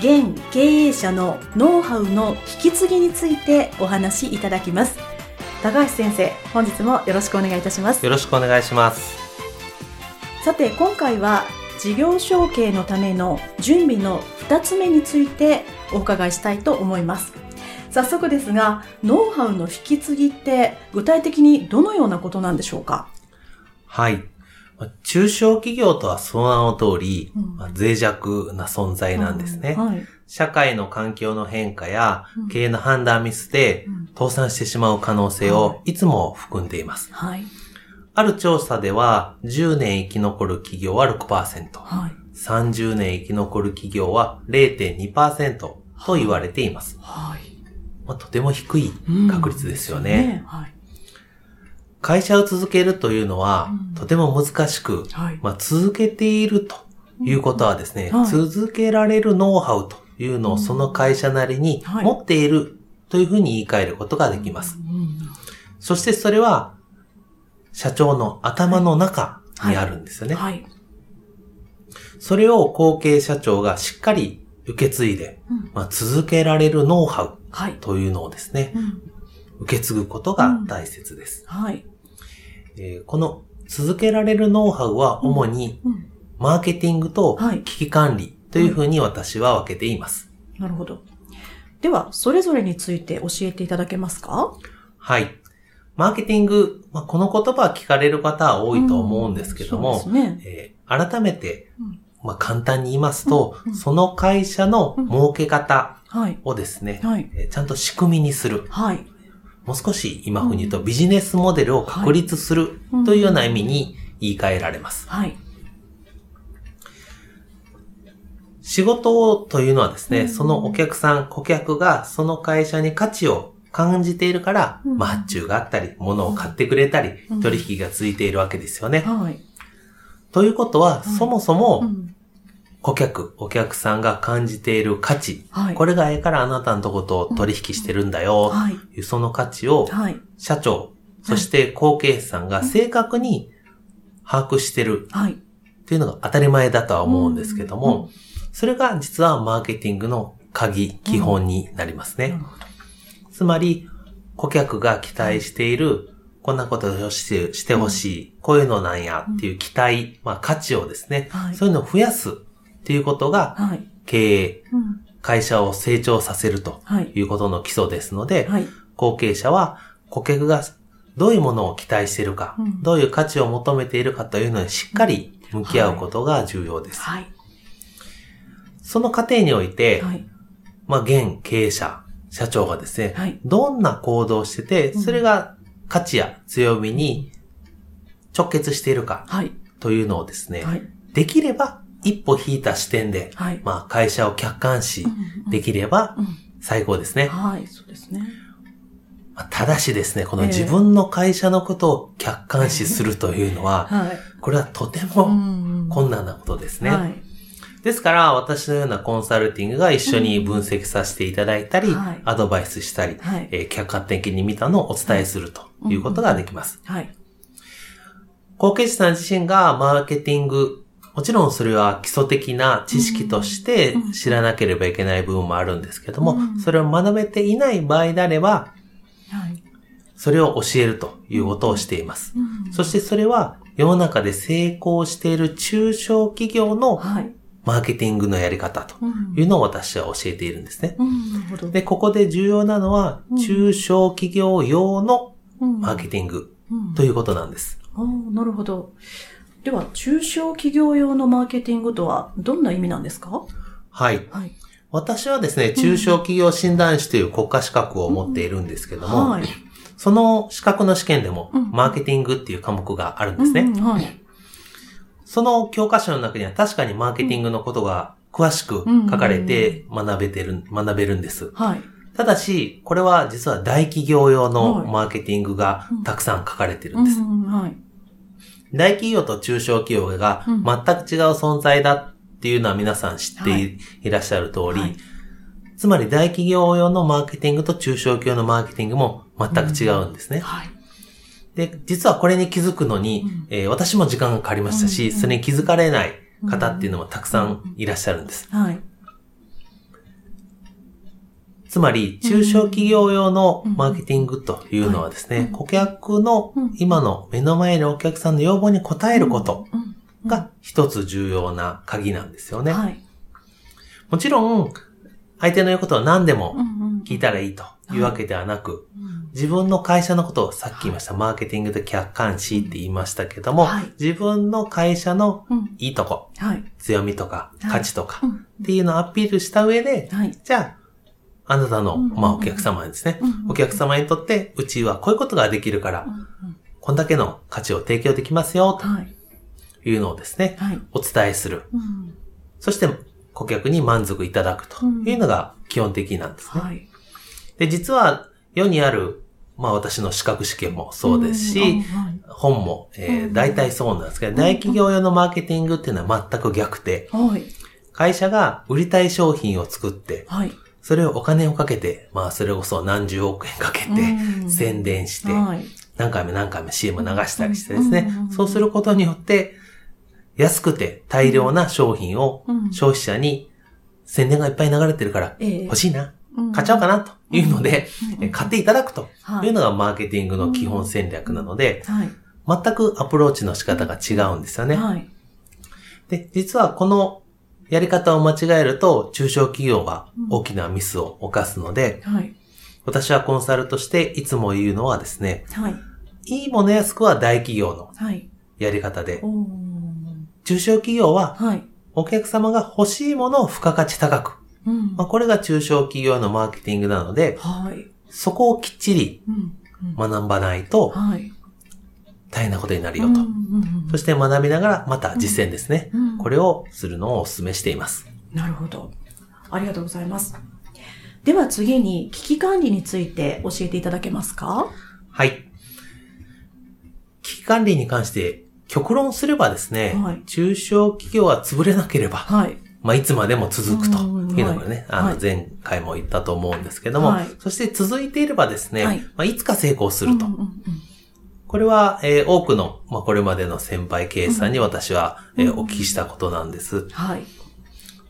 現経営者のノウハウの引き継ぎについてお話しいただきます。高橋先生本日もよろしくお願いいたします。よろしくお願いします。さて今回は事業承継のための準備の2つ目についてお伺いしたいと思います。早速ですがノウハウの引き継ぎって具体的にどのようなことなんでしょうか？はい中小企業とはその名の通り、うん。まあ、脆弱な存在なんですね、うん。はい。社会の環境の変化や経営の判断ミスで倒産してしまう可能性をい。つも含んでいます。はい、ある調査では10年生き残る企業は6%、はい、30年生き残る企業は0.2%と言われています。はい。まあ、とても低い確率ですよね。うん。ね。はい会社を続けるというのは、とても難しく、はい、まあ、続けているということはですね、はい、続けられるノウハウというのをその会社なりに持っているというふうに言い換えることができます。そしてそれは、社長の頭の中にあるんですよね。それを後継社長がしっかり受け継いで、まあ、続けられるノウハウというのをですね、受け継ぐことが大切です。はい。えー、この続けられるノウハウは主に、マーケティングと危機管理というふうに私は分けています。なるほど。では、それぞれについて教えていただけますか？はい。マーケティング、まあ、この言葉は聞かれる方は多いと思うんですけども、うん。ね。えー、改めて、まあ、簡単に言いますと、うん。うん、その会社の儲け方をですね、ちゃんと仕組みにする。はい、もう少し今風に言うとビジネスモデルを確立するというような意味に言い換えられます。はい。仕事というのはですね、そのお客さん、顧客がその会社に価値を感じているから、まあ、発注があったり、物を買ってくれたり、取引が続いているわけですよね。はい。ということは、そもそも、顧客、お客さんが感じている価値、はい、これがええからあなたのとこと取引してるんだよ、はい、その価値を、社長、そして後継さんが正確に把握してる、っていうのが当たり前だとは思うんですけども、それが実はマーケティングの鍵、基本になりますね。つまり、顧客が期待している、こんなことをしてしてほしい、こういうのなんやっていう期待、まあ価値をですね、そういうのを増やすっていうことが、経営、会社を成長させるとい。うことの基礎ですので、後継者は顧客がどういうものを期待しているか、どういう価値を求めているかというのにしっかり向き合うことが重要です。その過程において、まあ、現経営者、社長がですね、どんな行動をしてて、それが価値や強みに直結しているか、というのをですね、できれば一歩引いた視点で、はい、まあ会社を客観視できれば最高ですね。はい、そうですね。ただしですね、この自分の会社のことを客観視するというのは、これはとても困難なことですね。ですから、私のようなコンサルティングが一緒に分析させていただいたり、アドバイスしたり、え客観的に見たのをお伝えするということができます。はい。後継者さん自身がマーケティングもちろんそれは基礎的な知識として知らなければいけない部分もあるんですけども、それを学べていない場合であれば、それを教えるということをしています。そしてそれは世の中で成功している中小企業のマーケティングのやり方というのを私は教えているんですね。で、ここで重要なのはうん、中小企業用のうん、マーケティングうん。ということなんです。なるほど。では、中小企業用のマーケティングとはどんな意味なんですか？はい。はい。私はですね、中小企業診断士という国家資格を持っているんですけども、はい。その資格の試験でもうん、マーケティングっていう科目があるんですね。うんうんはい。その教科書の中には確かにマーケティングのことが詳しく書かれて学べてる、学べるんです。はい。ただし、これは実は大企業用のはいマーケティングがたくさん書かれてるうんんです。うんはい。大企業と中小企業がうん全く違う存在だっていうのは皆さん知ってい,、はいらっしゃる通り、はいつまり大企業用のマーケティングと中小企業のマーケティングも全く違うんですね。はい。で、実はこれに気づくのに、うんえー私も時間がかかりましたし、うんそれに気づかれない方っていうのもたくさんいらっしゃるんです。はい。つまり、中小企業用のマーケティングというのはですね、うん顧客のうん。今の目の前のお客さんの要望に応えることうん。が一つ重要な鍵なんですよね。はい。もちろん、相手の言うことは何でも聞いたらいいというわけではなく、うん。自分の会社のことをさっき言いました、マーケティングで客観視って言いましたけども、はい。自分の会社のうん。いいとこ、はい。強みとかはい。価値とかうん。っていうのをアピールした上で、はい。じゃあ、あなたの、うんまあお客様にですねお客様にとって、うちはこういうことができるからこんだけの価値を提供できますよ、はい。というのをですね、はい。お伝えする。うんそして、顧客に満足いただくというのが基本的なんですね。はい。で、実は世にある、まあ私の資格試験もそうですし、本も、え大体そうなんですけど、大企業用のマーケティングっていうのは全く逆で、はい。会社が売りたい商品を作って、はい。それをお金をかけて、まあそれこそ何十億円かけてうん。宣伝して、はい。何回も何回も CM 流したりしてですね。そうすることによって、安くて大量な商品をうん。消費者に宣伝がいっぱい流れてるからええ。欲しいな、うん。買っちゃおうかなというので、買っていただくとはい。いうのがマーケティングの基本戦略なので、はい。全くアプローチの仕方が違うんですよね。はい。で、実はこのやり方を間違えると中小企業は大きなミスを犯すので、はい。私はコンサルとしていつも言うのはですね、はい。いいもの安くは大企業のはい。やり方でお、ー中小企業ははい。お客様が欲しいものを付加価値高く。うんまあ、これが中小企業のマーケティングなので、はい。そこをきっちりうんうん学ばないとはい。大変なことになるよと。そして学びながらまた実践ですね。うんこれをするのをお勧めしています。なるほど。ありがとうございます。では次に危機管理について教えていただけますか？はい。危機管理に関して極論すればですね、はい中小企業は潰れなければ、はい。まあ、いつまでも続くとうんいうのがね、あの、はいはい前回も言ったと思うんですけども、はいそして続いていればですね、はいまあ、いつか成功すると。うんうんうんこれは、えー多くの、まあ、これまでの先輩経営者さんに私は、えーうんお聞きしたことなんです。はい。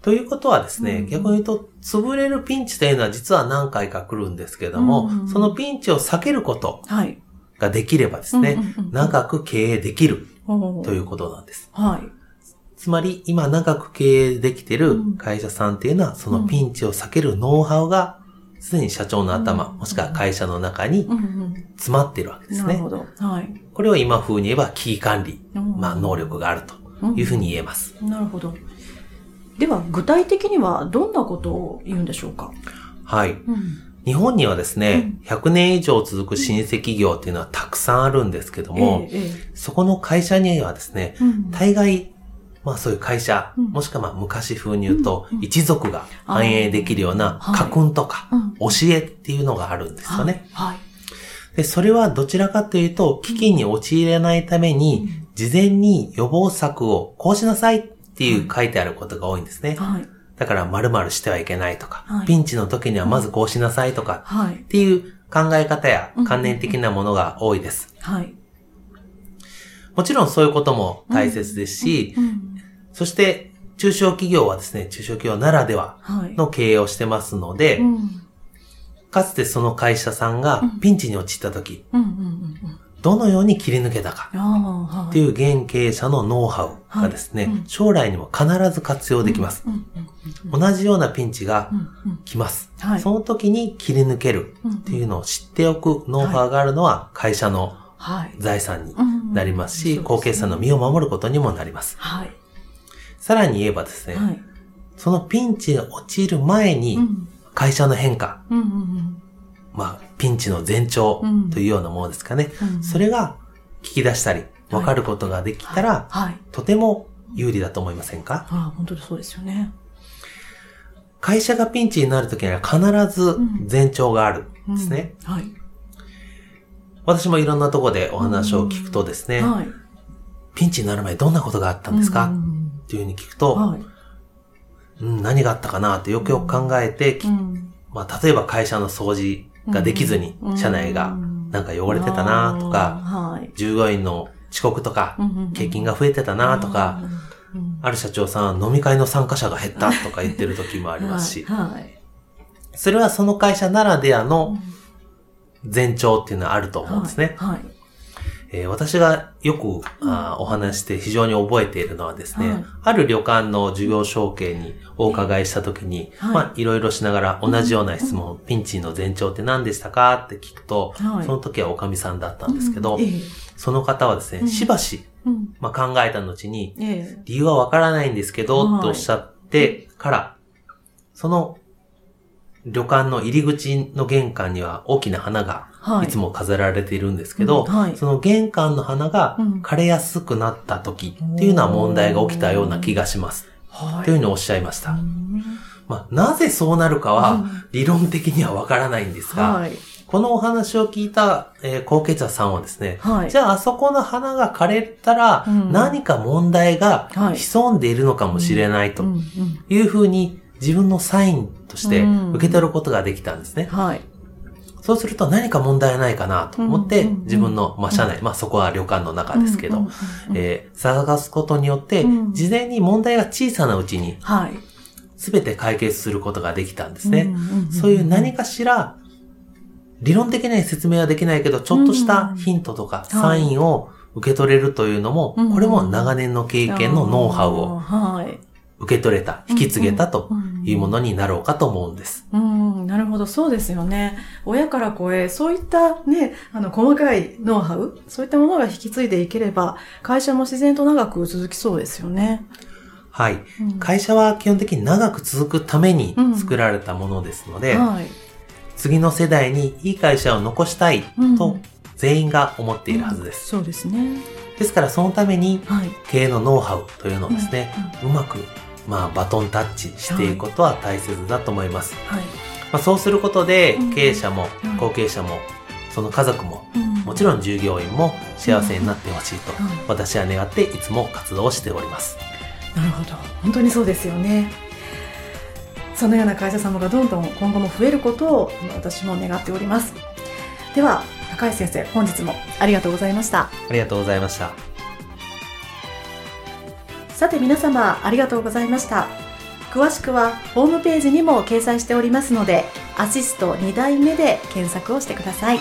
ということはですね、うん逆に言うと、潰れるピンチというのは実は何回か来るんですけども、うんそのピンチを避けることはい。ができればですね、長く経営できるということなんです。はい。つまり、今長く経営できてる会社さんっていうのは、そのピンチを避けるノウハウが、すでに社長の頭、うんもしくは会社の中にうんうん詰まっているわけですねなるほ。ど。はい。これを今風に言えば危機管理、うんまあ能力があるというふうに言えます。なるほど。では、具体的にはどんなことを言うんでしょうか？はい。うん。日本にはですね、100年以上続く老舗企業っていうのはたくさんあるんですけども、えええそこの会社にはですね、えうん大概、まあそういう会社、うんもしくはまあ昔風に言うと、一族が繁栄できるような家訓とか、うん教えっていうのがあるんですよね。はい。で、それはどちらかというと、危機に陥れないために、事前に予防策をこうしなさいっていう書いてあることが多いんですね。はい。だから〇〇してはいけないとか、はいピンチの時にはまずこうしなさいとか、はいっ。ていう考え方やうん観念的なものが多いです。はい。もちろんそういうことも大切ですし、うん。そして中小企業はですね、中小企業ならでははい。の経営をしてますので、うん。かつてその会社さんがうんピンチに陥った時、どのように切り抜けたか。っていう現経営者のノウハウがですね、はいうん将来にも必ず活用できます。同じようなピンチが来ます。はいその時に切り抜けるっていうのを知っておくノウハウがあるのは会社のはい。財産にうんなりますし、うん後継者の身を守ることにもなります。はい。さらに言えばですね、はい。そのピンチが陥る前にうん会社の変化、うんうんまあ、ピンチの前兆うんというようなものですかね。うんそれが聞き出したり、わかることができたら、はい。とても有利だと思いませんか？ああ、本当にそうですよね。会社がピンチになるときには必ず前兆があるんですね。うん。はい。私もいろんなところでお話を聞くとですね、はい。ピンチになる前にどんなことがあったんですか、うんっていうふうに聞くと、はい。うん、何があったかなってよくよく考えて、きうんまあ、例えば会社の掃除ができずに、うん社内がなんか汚れてたなとか。従業員の遅刻とか欠勤が増えてたなとか、ある社長さん飲み会の参加者が減ったとか言ってる時もありますし、はい。はいそれはその会社ならではの前兆っていうのはあると思うんですね。はい。えー私がよく、あーお話して非常に覚えているのはですね、はいある旅館の事業承継にお伺いしたときに、はい。まあいろいろしながら同じような質問、ピンチの前兆って何でしたかって聞くと、はい。その時はおかみさんだったんですけど、ええ。その方はですね、うん。しばし、うん。まあ、考えた後に、ええ。理由はわからないんですけど、はい。とおっしゃってから、その旅館の入り口の玄関には大きな花がはい。いつも飾られているんですけど、うんはい。その玄関の花がうん。枯れやすくなった時っていうのは問題が起きたような気がします。はい。というふうにおっしゃいました。うん。まあ、なぜそうなるかうはん。理論的にはわからないんですが、はい。このお話を聞いた、えー後継者さんはですね、はい。じゃああそこの花が枯れたらうん。何か問題がはい。潜んでいるのかもしれないというふうに自分のサインとしてうん受け取ることができたんですね。はい。そうすると何か問題ないかなと思ってうんうんうん自分の、まあ、社内、まあそこは旅館の中ですけど、うんうんうんえー探すことによってうん事前に問題が小さなうちにはい。全て解決することができたんですね。うんうんうんそういう何かしら理論的な説明はできないけど、ちょっとしたヒントとかサインを受け取れるというのも、うんこれも長年の経験のノウハウをはい。受け取れた、引き継げたとうんいうものになろうかと思うんです。うん、なるほど、そうですよね。親から子へ、そういったね、あの、細かいノウハウ、そういったものが引き継いでいければ、会社も自然と長く続きそうですよね。はい。うん会社は基本的に長く続くためにうん作られたものですので、はい。次の世代にいい会社を残したいとうん全員が思っているはずです。そうですね。ですからそのためにはい。経営のノウハウというのをですね、うまくまあバトンタッチしていくことは大切だと思います。はい。まあ、そうすることでうん経営者もうん後継者もその家族もうんもちろん従業員も幸せになってほしいとうん私は願っていつも活動をしております。なるほど。本当にそうですよね。そのような会社様がどんどん今後も増えることを私も願っております。では、高橋先生、本日もありがとうございました。ありがとうございました。さて皆様ありがとうございました。詳しくはホームページにも掲載しておりますので、アシスト2代目で検索をしてください。